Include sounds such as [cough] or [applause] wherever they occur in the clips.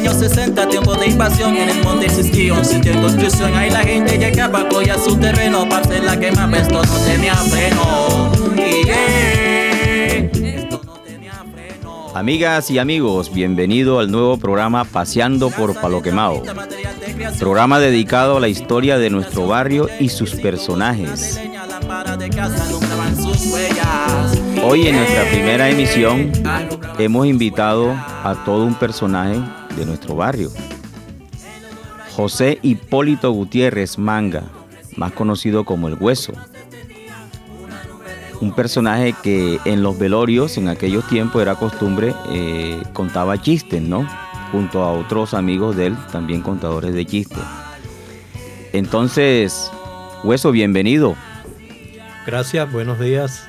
años 60, tiempo de invasión, en el monte existía un sitio de construcción. Ahí la gente llegaba a apoyar su terreno para hacer la quema, esto esto no tenía freno. Amigas y amigos, bienvenido al nuevo programa Paseando por Palo Quemado. Programa dedicado a la historia de nuestro barrio y sus personajes. Hoy en nuestra primera emisión hemos invitado a todo un personaje de nuestro barrio. José Hipólito Gutiérrez Manga, más conocido como El Hueso. Un personaje que en los velorios en aquellos tiempos era costumbre, eh, contaba chistes, ¿no? Junto a otros amigos de él, también contadores de chistes. Entonces, Hueso, bienvenido. Gracias, buenos días.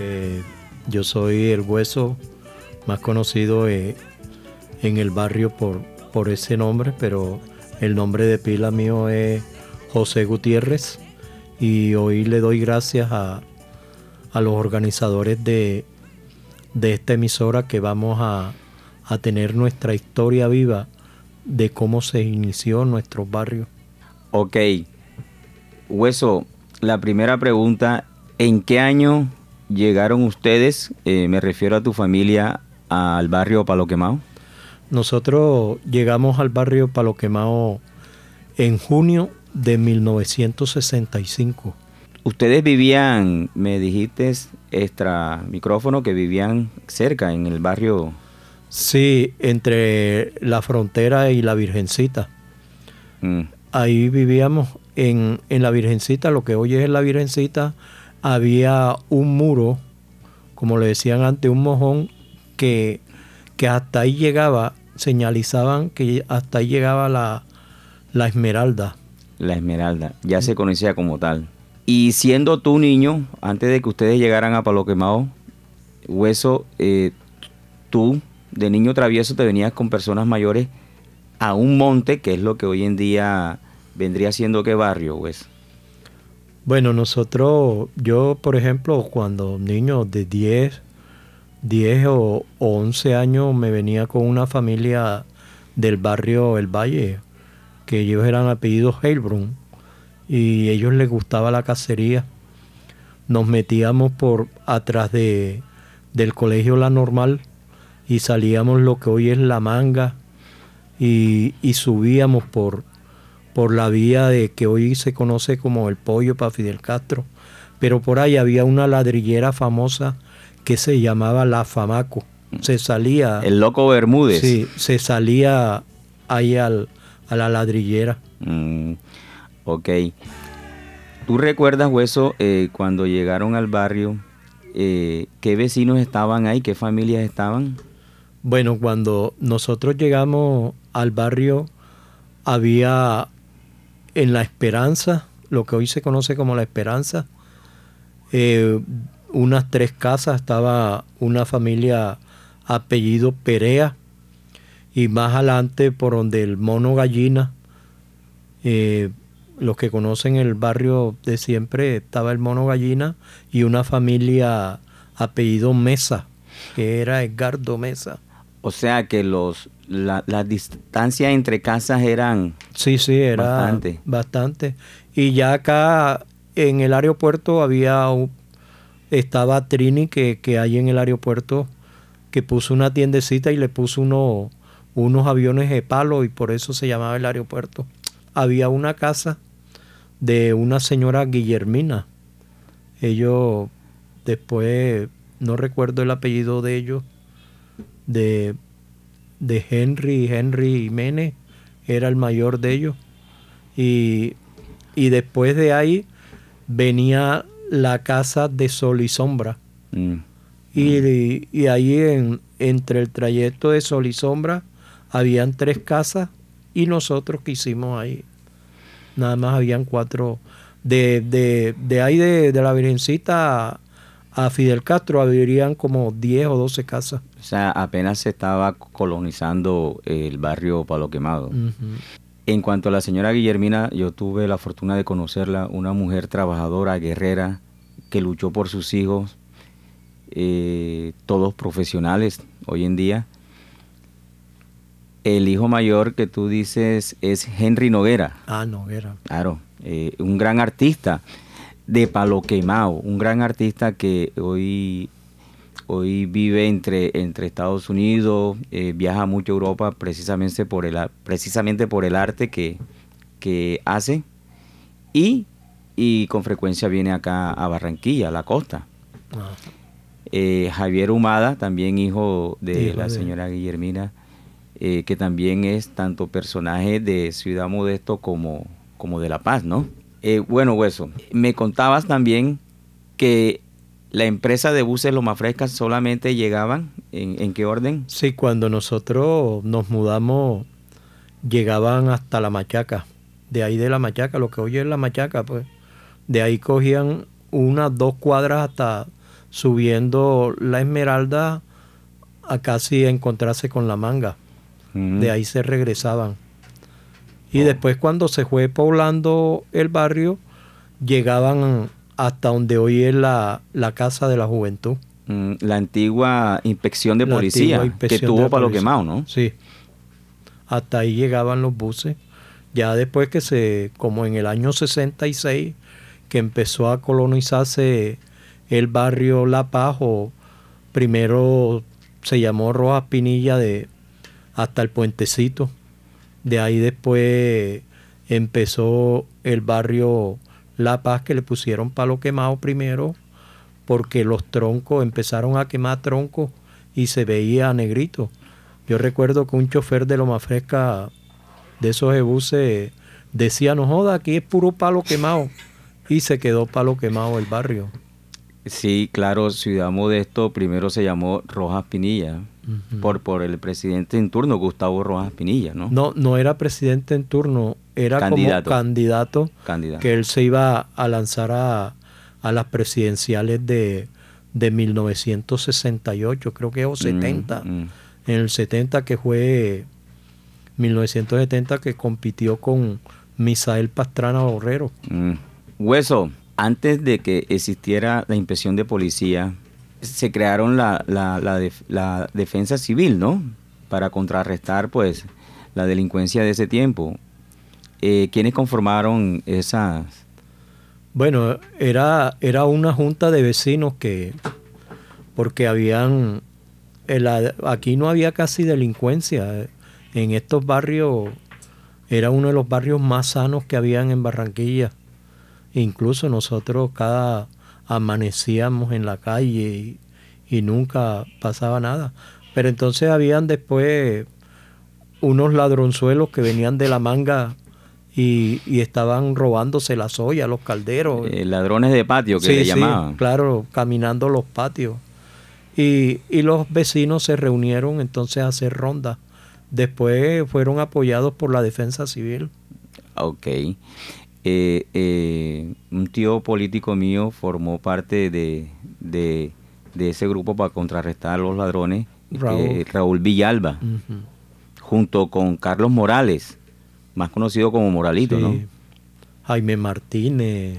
Eh, yo soy el hueso más conocido eh, en el barrio por, por ese nombre, pero el nombre de pila mío es José Gutiérrez y hoy le doy gracias a, los organizadores de, de, esta emisora que vamos a, a tener nuestra historia viva de cómo se inició nuestro barrio. Ok, Hueso, la primera pregunta, ¿en qué año llegaron ustedes, eh, me refiero a tu familia, al barrio Palo Quemado? Nosotros llegamos al barrio Palo Quemado en junio de 1965. Ustedes vivían, me dijiste extra micrófono, que vivían cerca en el barrio. Sí, entre la frontera y la Virgencita. Mm. Ahí vivíamos en, en, la Virgencita, lo que hoy es la Virgencita, había un muro, como le decían antes, un mojón que, que hasta ahí llegaba, señalizaban que hasta ahí llegaba la, la esmeralda. La esmeralda, ya se conocía como tal. Y siendo tú niño, antes de que ustedes llegaran a Palo Quemado, Hueso, eh, tú de niño travieso te venías con personas mayores a un monte, que es lo que hoy en día vendría siendo qué barrio, Hueso. Bueno, nosotros, yo por ejemplo, cuando niño de 10, 10 o, 11 años me venía con una familia del barrio El Valle, que ellos eran apellidos Heilbrun, y a ellos les gustaba la cacería. Nos metíamos por atrás de, del colegio La Normal y salíamos lo que hoy es La Manga y, y subíamos por, por la vía de que hoy se conoce como el pollo para Fidel Castro, pero por ahí había una ladrillera famosa que se llamaba La Famaco. Se salía... El loco Bermúdez. Sí, se salía ahí al, a la ladrillera. Mm, ok. ¿Tú recuerdas, Hueso, eh, cuando llegaron al barrio, eh, qué vecinos estaban ahí, qué familias estaban? Bueno, cuando nosotros llegamos al barrio, había en La Esperanza, lo que hoy se conoce como La Esperanza, eh, unas tres casas, estaba una familia apellido Perea, y más adelante por donde el mono gallina, eh, los que conocen el barrio de siempre, estaba el mono gallina y una familia apellido Mesa, que era Edgardo Mesa. O sea que los la, las distancias entre casas eran sí sí era bastante. bastante y ya acá en el aeropuerto había estaba Trini que, que hay en el aeropuerto que puso una tiendecita y le puso uno, unos aviones de palo y por eso se llamaba el aeropuerto había una casa de una señora Guillermina ellos después no recuerdo el apellido de ellos de de Henry, Henry Jiménez, era el mayor de ellos. Y, después de ahí venía la casa de Sol y Sombra. Mm. Y, ahí en, entre el trayecto de Sol y Sombra habían tres casas y nosotros que hicimos ahí. Nada más habían cuatro. De, de, de ahí de, de la Virgencita a Fidel Castro habrían como 10 o 12 casas. O sea, apenas se estaba colonizando el barrio Palo Quemado. En cuanto a la señora Guillermina, yo tuve la fortuna de conocerla, una mujer trabajadora, guerrera, que luchó por sus hijos eh, todos profesionales hoy en día. El hijo mayor que tú dices es Henry Noguera. Ah, Noguera. Claro, eh, un gran artista de Palo Quemao, un gran artista que hoy, hoy vive entre, entre Estados Unidos, eh, viaja mucho a Europa precisamente por el, precisamente por el arte que, que hace y, y, con frecuencia viene acá a Barranquilla, a la costa. Eh, Javier Humada, también hijo de la señora Guillermina, eh, que también es tanto personaje de Ciudad Modesto como, como de La Paz, ¿no? Eh, bueno, Hueso, me contabas también que la empresa de buses Loma Fresca solamente llegaban, ¿en, ¿en qué orden? Sí, cuando nosotros nos mudamos, llegaban hasta La Machaca. De ahí de La Machaca, lo que hoy es La Machaca, pues, de ahí cogían unas dos cuadras hasta subiendo la Esmeralda a casi encontrarse con la manga. De ahí se regresaban. Y oh. después cuando se fue poblando el barrio, llegaban hasta donde hoy es la, Casa de la Juventud. Mm, la antigua inspección de policía que tuvo para lo quemado, ¿no? Sí. Hasta ahí llegaban los buses. Ya después que se, como en el año 66, que empezó a colonizarse el barrio La Paz, o primero se llamó Rojas Pinilla de hasta el puentecito. De ahí después empezó el barrio La Paz que le pusieron palo quemado primero porque los troncos empezaron a quemar troncos y se veía negrito. Yo recuerdo que un chofer de Loma Fresca de esos buses decía, no joda, aquí es puro palo quemado. Y se quedó palo quemado el barrio. Sí, claro, Ciudad Modesto primero se llamó Rojas Pinilla, por, por el presidente en turno, Gustavo Rojas Pinilla, ¿no? No, no era presidente en turno, era candidato. como candidato, candidato, que él se iba a lanzar a, las presidenciales de, de 1968, creo que o 70. En el 70 que fue 1970 que compitió con Misael Pastrana Borrero. Mm. Hueso, antes de que existiera la inspección de policía, se crearon la, la, defensa civil, ¿no? Para contrarrestar, pues, la delincuencia de ese tiempo. Eh, ¿Quiénes conformaron esas? Bueno, era, era una junta de vecinos que, porque habían, aquí no había casi delincuencia. En estos barrios, era uno de los barrios más sanos que habían en Barranquilla Incluso nosotros cada amanecíamos en la calle y, nunca pasaba nada. Pero entonces habían después unos ladronzuelos que venían de la manga y, estaban robándose la soya, los calderos. Eh, ladrones de patio que le llamaban. claro, caminando los patios. Y, y, los vecinos se reunieron entonces a hacer ronda. Después fueron apoyados por la defensa civil. Ok. Eh, eh, un tío político mío formó parte de, de, ese grupo para contrarrestar a los ladrones, eh, Raúl, Villalba, junto con Carlos Morales, más conocido como Moralito, ¿no? Jaime Martínez,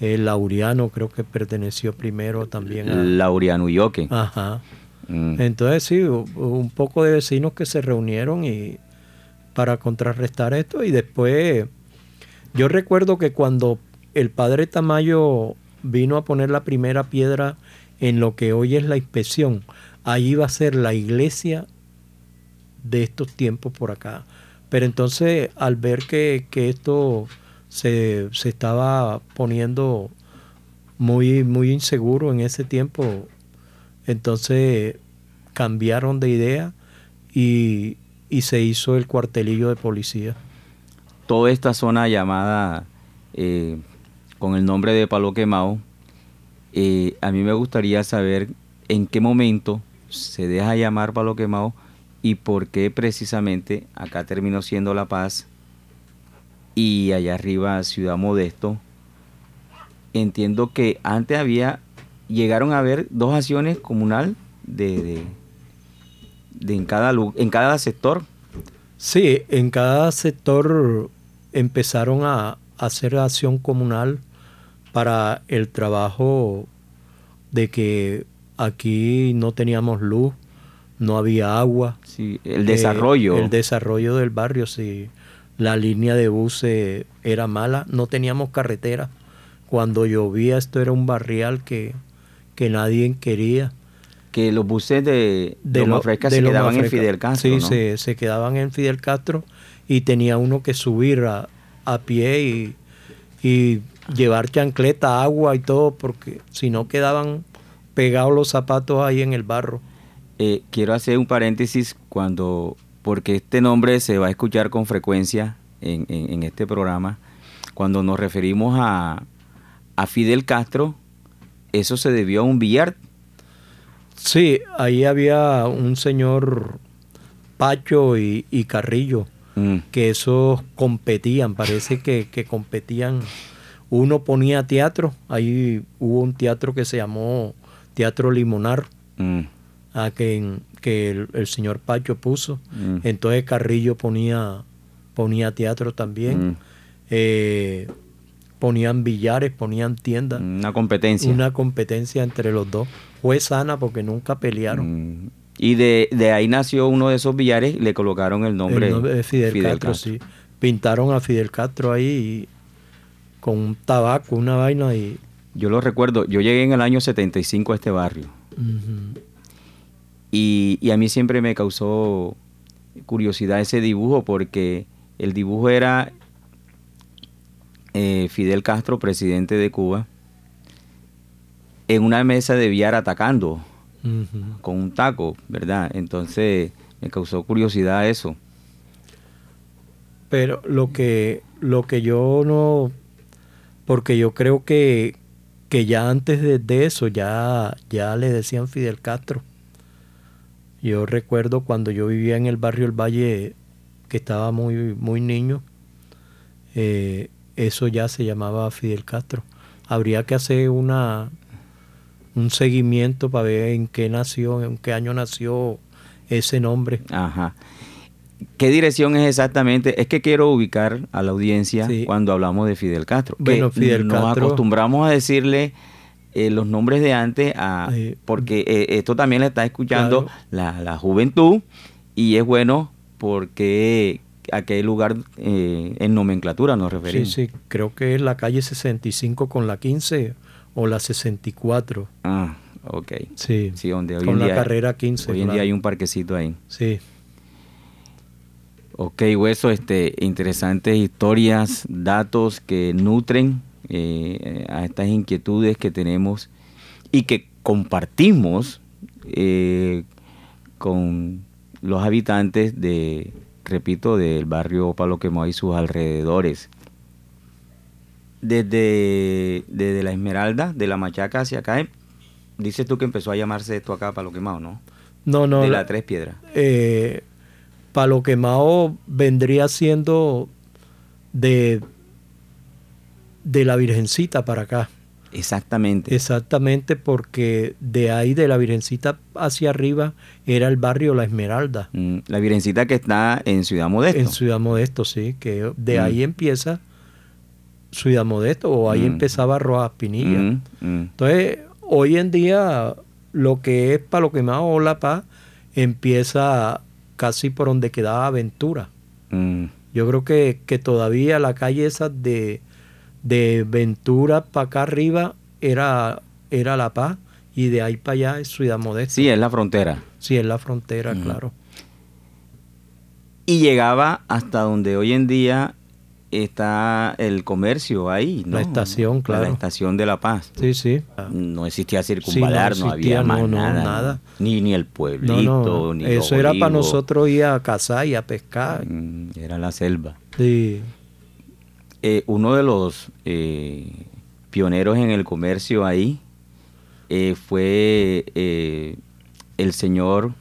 el Lauriano creo que perteneció primero también a... Lauriano Yoque. Ajá. Mm. Entonces sí, un poco de vecinos que se reunieron y para contrarrestar esto y después yo recuerdo que cuando el padre Tamayo vino a poner la primera piedra en lo que hoy es la inspección, ahí iba a ser la iglesia de estos tiempos por acá. Pero entonces al ver que, esto se, estaba poniendo muy, muy inseguro en ese tiempo, entonces cambiaron de idea y, y se hizo el cuartelillo de policía. Toda esta zona llamada eh, con el nombre de Palo Quemado, eh, a mí me gustaría saber en qué momento se deja llamar Palo Quemado y por qué precisamente acá terminó siendo La Paz y allá arriba Ciudad Modesto. Entiendo que antes había, llegaron a haber dos acciones comunal de, de, en, cada, en cada sector. Sí, en cada sector empezaron a hacer acción comunal para el trabajo de que aquí no teníamos luz, no había agua. Sí, el desarrollo. el desarrollo del barrio, sí. La línea de buses era mala, no teníamos carretera. Cuando llovía esto era un barrial que, que nadie quería. Que los buses de, de Loma Fresca se quedaban en Fidel Castro. Sí, se, se, quedaban en Fidel Castro y tenía uno que subir a, a pie y, y llevar chancleta, agua y todo, porque si no quedaban pegados los zapatos ahí en el barro. Eh, quiero hacer un paréntesis cuando, porque este nombre se va a escuchar con frecuencia en, en, este programa, cuando nos referimos a, a, Fidel Castro, eso se debió a un billar. Sí, ahí había un señor Pacho y, y Carrillo, mm. que esos competían, parece que, que competían uno ponía teatro, ahí hubo un teatro que se llamó Teatro Limonar, mm. A que, que el, señor Pacho puso. Mm. Entonces Carrillo ponía, ponía teatro también. Mm. Eh, ponían billares, ponían tiendas. Una competencia. Una competencia entre los dos. Fue sana porque nunca pelearon. Y de, de, ahí nació uno de esos billares le colocaron el nombre, de Fidel, Castro, Sí. Pintaron a Fidel Castro ahí con un tabaco, una vaina y... Yo lo recuerdo, yo llegué en el año 75 a este barrio. Y, a mí siempre me causó curiosidad ese dibujo porque el dibujo era eh, Fidel Castro, presidente de Cuba, en una mesa de billar atacando con un taco, ¿verdad? Entonces me causó curiosidad eso. Pero lo que, lo que yo no porque yo creo que, que ya antes de, eso ya, ya le decían Fidel Castro. Yo recuerdo cuando yo vivía en el barrio El Valle, que estaba muy, muy niño, eh, eso ya se llamaba Fidel Castro. Habría que hacer una un seguimiento para ver en qué nació, en qué año nació ese nombre. Ajá. ¿Qué dirección es exactamente? Es que quiero ubicar a la audiencia cuando hablamos de Fidel Castro. Bueno, Fidel nos acostumbramos a decirle eh, los nombres de antes, a, porque eh, esto también le está escuchando la, juventud y es bueno porque a qué lugar eh, en nomenclatura nos referimos. Sí, sí, creo que es la calle 65 con la 15 o la 64. Ah, ok. Sí, sí donde hoy con la carrera 15. Hoy en día hay un parquecito ahí. Sí. Ok, Hueso, este, interesantes historias, datos que nutren eh, a estas inquietudes que tenemos y que compartimos eh, con los habitantes de, repito, del barrio Palo Quemado y sus alrededores. Desde, desde la Esmeralda, de la Machaca hacia acá, dices tú que empezó a llamarse esto acá Palo Quemado, ¿no? No, no. De la Tres Piedras. Eh, Palo Quemado vendría siendo de, de la Virgencita para acá. Exactamente. Exactamente, porque de ahí, de la Virgencita hacia arriba, era el barrio La Esmeralda. Mm, la Virgencita que está en Ciudad Modesto. En Ciudad Modesto, sí, que de mm. ahí empieza Ciudad Modesto, o ahí mm. empezaba Rojas Pinilla. Entonces, hoy en día, lo que es Palo Quemado o La Paz empieza casi por donde quedaba Ventura. Mm. Yo creo que, que, todavía la calle esa de, de Ventura para acá arriba era, era La Paz y de ahí para allá es Ciudad Modesta. Sí, es la frontera. Sí, es la frontera, claro. Y llegaba hasta donde hoy en día está el comercio ahí, La estación, claro. La estación de La Paz. Sí, sí. No existía circunvalar, no, había más nada, Ni, ni el pueblito, ni Eso era para nosotros ir a cazar y a pescar. Mm, era la selva. Sí. Eh, uno de los eh, pioneros en el comercio ahí eh, fue el señor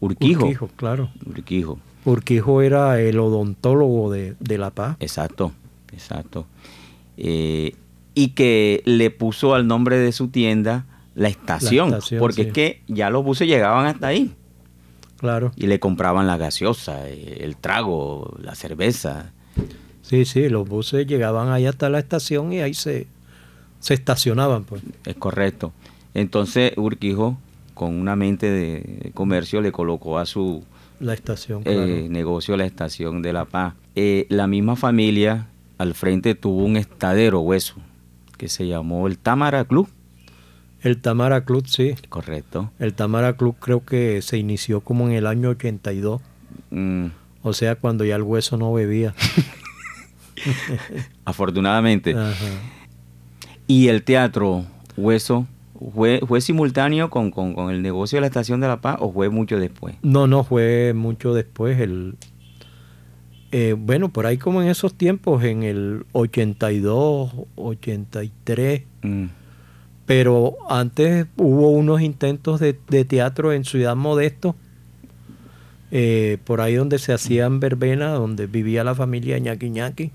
Urquijo. Urquijo, claro. Urquijo Urquijo era el odontólogo de, La Paz. Exacto, exacto. Y que le puso al nombre de su tienda la estación, porque es que ya los buses llegaban hasta ahí. Claro. Y le compraban la gaseosa, el trago, la cerveza. Sí, sí, los buses llegaban ahí hasta la estación y ahí se, se estacionaban. Pues. Es correcto. Entonces Urquijo, con una mente de comercio, le colocó a su la estación, eh, negocio la estación de La Paz. Eh, la misma familia al frente tuvo un estadero hueso que se llamó el Tamara Club. El Tamara Club, sí. Correcto. El Tamara Club creo que se inició como en el año 82. Mm. O sea, cuando ya el hueso no bebía. [laughs] [laughs] Afortunadamente. Y el teatro Hueso ¿Fue, fue simultáneo con, el negocio de la Estación de la Paz o fue mucho después? No, no, fue mucho después. El, eh, bueno, por ahí como en esos tiempos, en el 82, 83. Mm. Pero antes hubo unos intentos de, teatro en Ciudad Modesto, eh, por ahí donde se hacían verbenas, donde vivía la familia Ñaki Ñaki.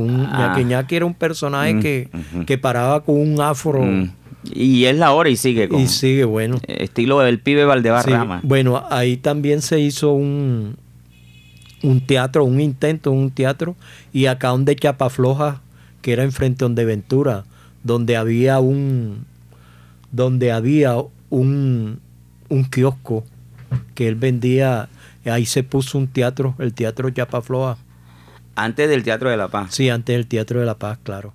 Un, ah. era un personaje mm, que, que, paraba con un afro. Mm. Y es la hora y sigue con. Y sigue, bueno. Estilo del pibe Valdebarrama. Bueno, ahí también se hizo un, un teatro, un intento, un teatro. Y acá donde Chapafloja, que era enfrente donde Ventura, donde había un. Donde había un, un kiosco que él vendía. Ahí se puso un teatro, el Teatro Chapafloja. Antes del Teatro de la Paz. Sí, antes del Teatro de la Paz, claro.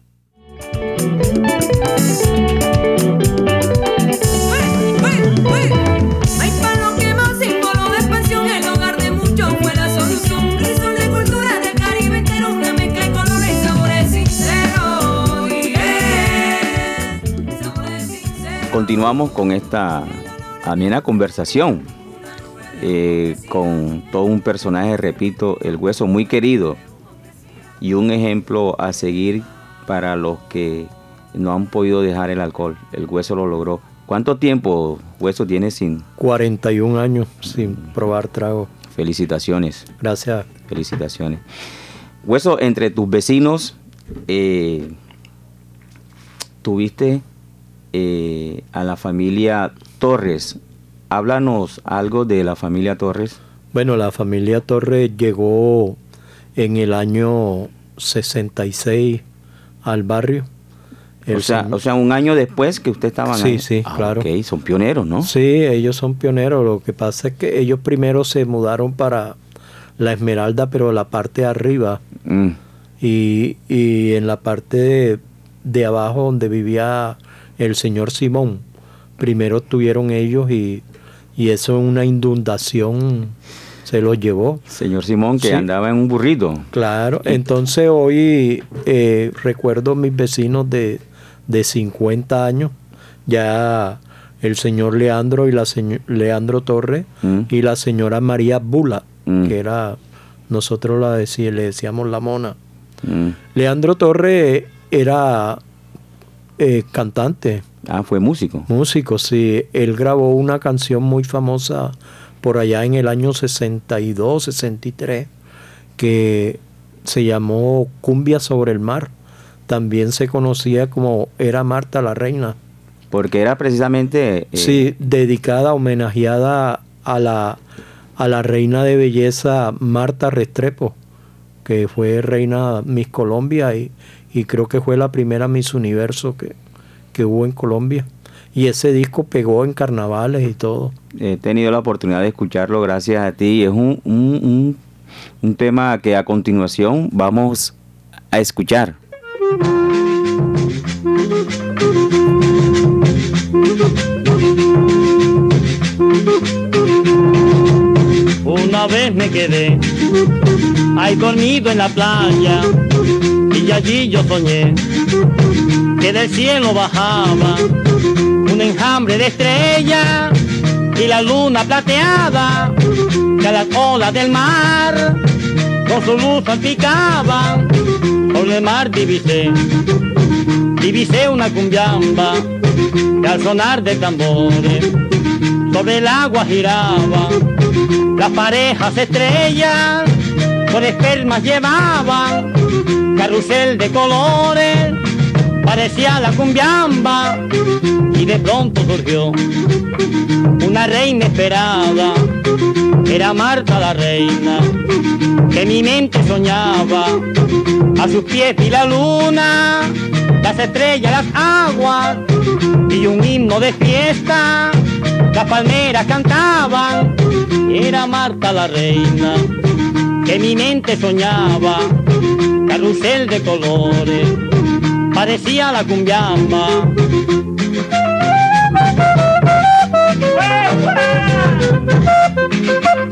Continuamos con esta amena conversación eh, con todo un personaje, repito, el hueso muy querido y un ejemplo a seguir para los que no han podido dejar el alcohol. El hueso lo logró. ¿Cuánto tiempo hueso tiene sin? 41 años sin probar trago. Felicitaciones. Gracias. Felicitaciones. Hueso, entre tus vecinos, eh, tuviste eh, a la familia Torres. Háblanos algo de la familia Torres. Bueno, la familia Torres llegó en el año 66 al barrio o sea, o sea, un año después que usted estaba Sí, sí, ah, claro. Ok, son pioneros, ¿no? Sí, ellos son pioneros. Lo que pasa es que ellos primero se mudaron para la Esmeralda, pero la parte de arriba. Mm. Y, en la parte de, abajo donde vivía el señor Simón, primero tuvieron ellos y, y eso una inundación se los llevó. Señor Simón, que andaba en un burrito. Claro, entonces hoy eh, recuerdo mis vecinos de, 50 años, ya el señor Leandro y la Leandro Torres mm. y la señora María Bula, mm. que era, nosotros la decía, le decíamos la mona. Mm. Leandro Torres era eh, cantante. Ah, fue músico. Músico, sí. Él grabó una canción muy famosa por allá en el año 62, 63, que se llamó Cumbia sobre el mar. También se conocía como Era Marta la Reina. Porque era precisamente... Eh, sí, dedicada, homenajeada a la, a la reina de belleza Marta Restrepo, que fue reina Miss Colombia y, y creo que fue la primera Miss Universo que, que hubo en Colombia y ese disco pegó en carnavales y todo. He tenido la oportunidad de escucharlo gracias a ti. Es un, un, un, tema que a continuación vamos a escuchar. Una vez me quedé ahí dormido en la playa y allí yo soñé que del cielo bajaba un enjambre de estrellas y la luna plateada que a las olas del mar con su luz salpicaban. Por el mar divisé, divisé una cumbiamba que al sonar de tambores sobre el agua giraba. Las parejas estrellas con espermas llevaban carrusel de colores parecía la cumbiamba y de pronto surgió una reina esperada, era Marta la reina, que mi mente soñaba, a sus pies y la luna, las estrellas, las aguas, y un himno de fiesta, las palmeras cantaban, era Marta la reina, que mi mente soñaba, carrusel de colores, parecía la cumbiamba.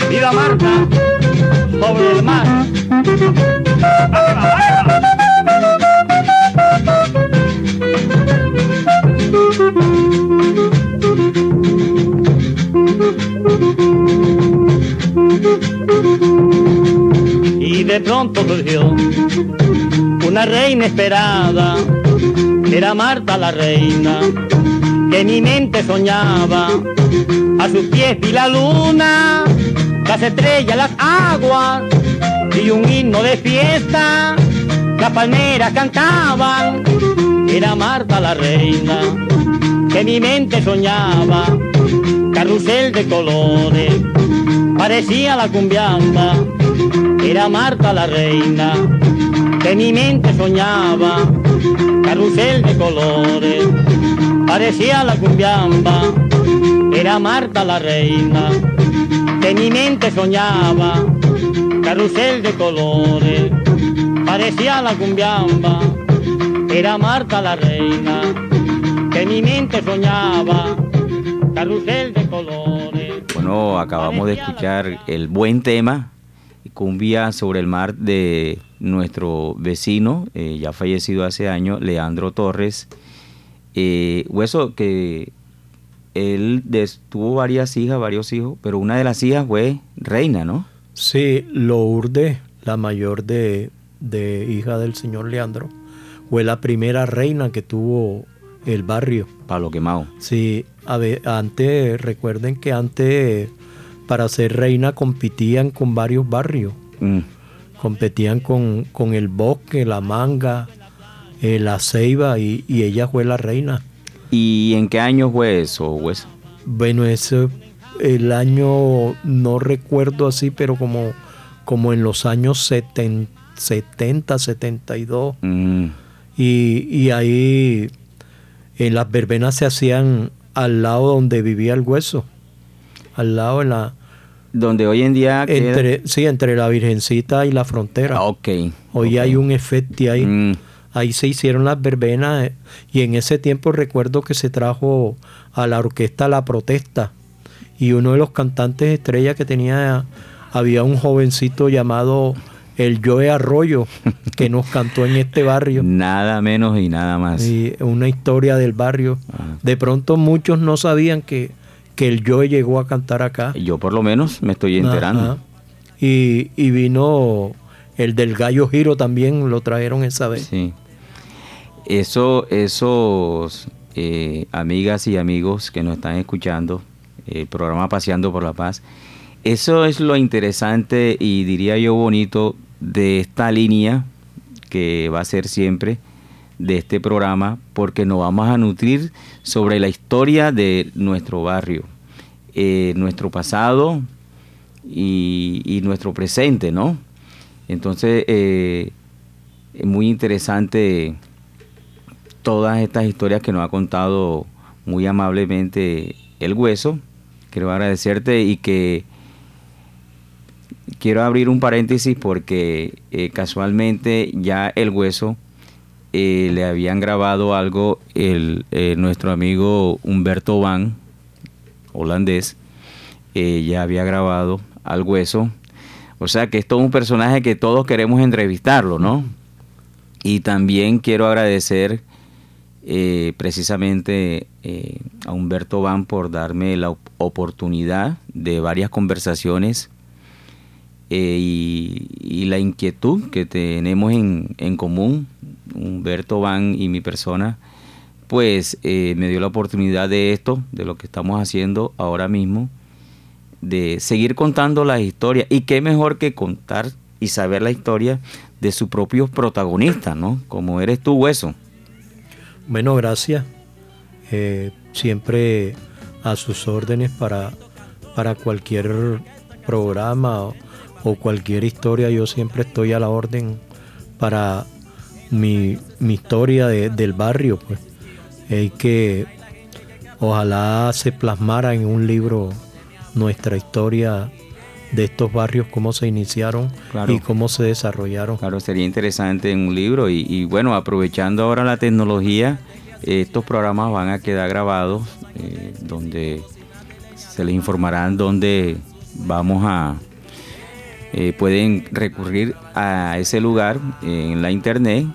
¡Viva Marta! Sobre el mar. Y de pronto surgió una reina esperada, era Marta la reina, que mi mente soñaba, a sus pies vi la luna, las estrellas, las aguas, y un himno de fiesta, las palmeras cantaban, era Marta la reina, que mi mente soñaba, carrusel de colores, parecía la cumbiamba, era Marta la reina, que mi mente soñaba, carrusel de colores, parecía la cumbiamba, era Marta la reina, que mi mente soñaba, carrusel de colores, parecía la cumbiamba, era Marta la reina, que mi mente soñaba, carrusel de colores. Bueno, acabamos de escuchar el buen tema, cumbia sobre el mar de nuestro vecino, eh, ya fallecido hace años, Leandro Torres. Eh, hueso que él tuvo varias hijas, varios hijos, pero una de las hijas fue reina, ¿no? Sí, Lourdes, la mayor de, hija del señor Leandro, fue la primera reina que tuvo el barrio. Palo quemado. Sí, a ver, antes, recuerden que antes para ser reina competían con varios barrios. Mm. Competían con, con, el bosque, la manga, eh, la ceiba y, ella fue la reina. ¿Y en qué año fue eso, Bueno, eso el año, no recuerdo así, pero como, como en los años 70, 72. Mm. Y, y, ahí en las verbenas se hacían al lado donde vivía el hueso. Al lado de la... Donde hoy en día... Entre, Sí, entre la Virgencita y la frontera. Ah, ok. Hoy hay un efecto ahí. Mm. Ahí se hicieron las verbenas eh, y en ese tiempo recuerdo que se trajo a la orquesta La Protesta y uno de los cantantes estrella que tenía, había un jovencito llamado el Joe Arroyo, que nos cantó en este barrio. [laughs] Nada menos y nada más. Y una historia del barrio. Ah. De pronto muchos no sabían que, que el Joe llegó a cantar acá. Yo por lo menos me estoy enterando. Y, y, vino el del Gallo Giro también, lo trajeron esa vez. Sí. Eso, esos eh, amigas y amigos que nos están escuchando, el programa Paseando por la Paz. Eso es lo interesante y diría yo bonito de esta línea que va a ser siempre de este programa porque nos vamos a nutrir sobre la historia de nuestro barrio, eh, nuestro pasado y, nuestro presente, ¿no? Entonces, eh, es muy interesante todas estas historias que nos ha contado muy amablemente el hueso quiero agradecerte y que quiero abrir un paréntesis porque eh, casualmente ya el hueso eh, le habían grabado algo el, eh, nuestro amigo Humberto Van, holandés, ya había grabado al hueso. O sea que es un personaje que todos queremos entrevistarlo, ¿no? Y también quiero agradecer eh, precisamente eh, a Humberto Van por darme la oportunidad de varias conversaciones eh, y, la inquietud que tenemos en, en, común, Humberto Van y mi persona, pues me dio la oportunidad de esto, de lo que estamos haciendo ahora mismo, de seguir contando las historias. Y qué mejor que contar y saber la historia de sus propios protagonistas, ¿no? Como eres tú, Hueso. Bueno, gracias. Eh, siempre a sus órdenes para, para cualquier programa o, cualquier historia. Yo siempre estoy a la orden para mi, historia del barrio. Pues. Hay que ojalá se plasmara en un libro nuestra historia de estos barrios, cómo se iniciaron y cómo se desarrollaron. Claro, sería interesante en un libro y, bueno, aprovechando ahora la tecnología, estos programas van a quedar grabados eh, donde se les informarán dónde vamos a... Eh, pueden recurrir a ese lugar en la internet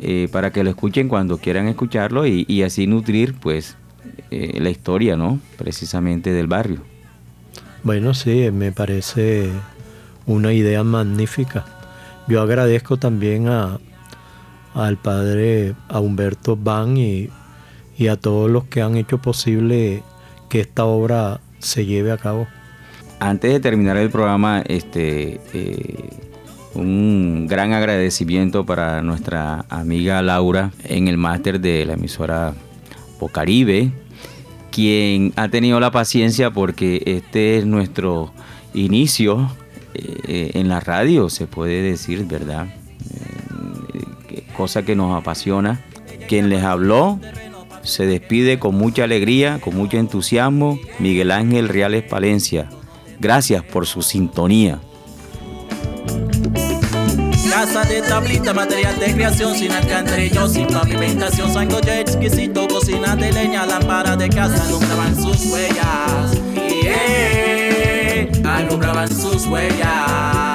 eh, para que lo escuchen cuando quieran escucharlo y, así nutrir pues la historia, ¿no? Precisamente del barrio. Bueno, sí, me parece una idea magnífica. Yo agradezco también a, al padre, a Humberto Van y, a todos los que han hecho posible que esta obra se lleve a cabo. Antes de terminar el programa, este, eh, un gran agradecimiento para nuestra amiga Laura en el máster de la emisora Pocaribe quien ha tenido la paciencia porque este es nuestro inicio eh, en la radio, se puede decir, ¿verdad? Eh, cosa que nos apasiona. Quien les habló se despide con mucha alegría, con mucho entusiasmo, Miguel Ángel Reales Palencia. Gracias por su sintonía. Casa de tablita, material de creación sin alcantarillo, sin pavimentación, sancocho exquisito, cocina de leña, lámpara de casa, alumbraban sus huellas. Yeah, alumbraban sus huellas.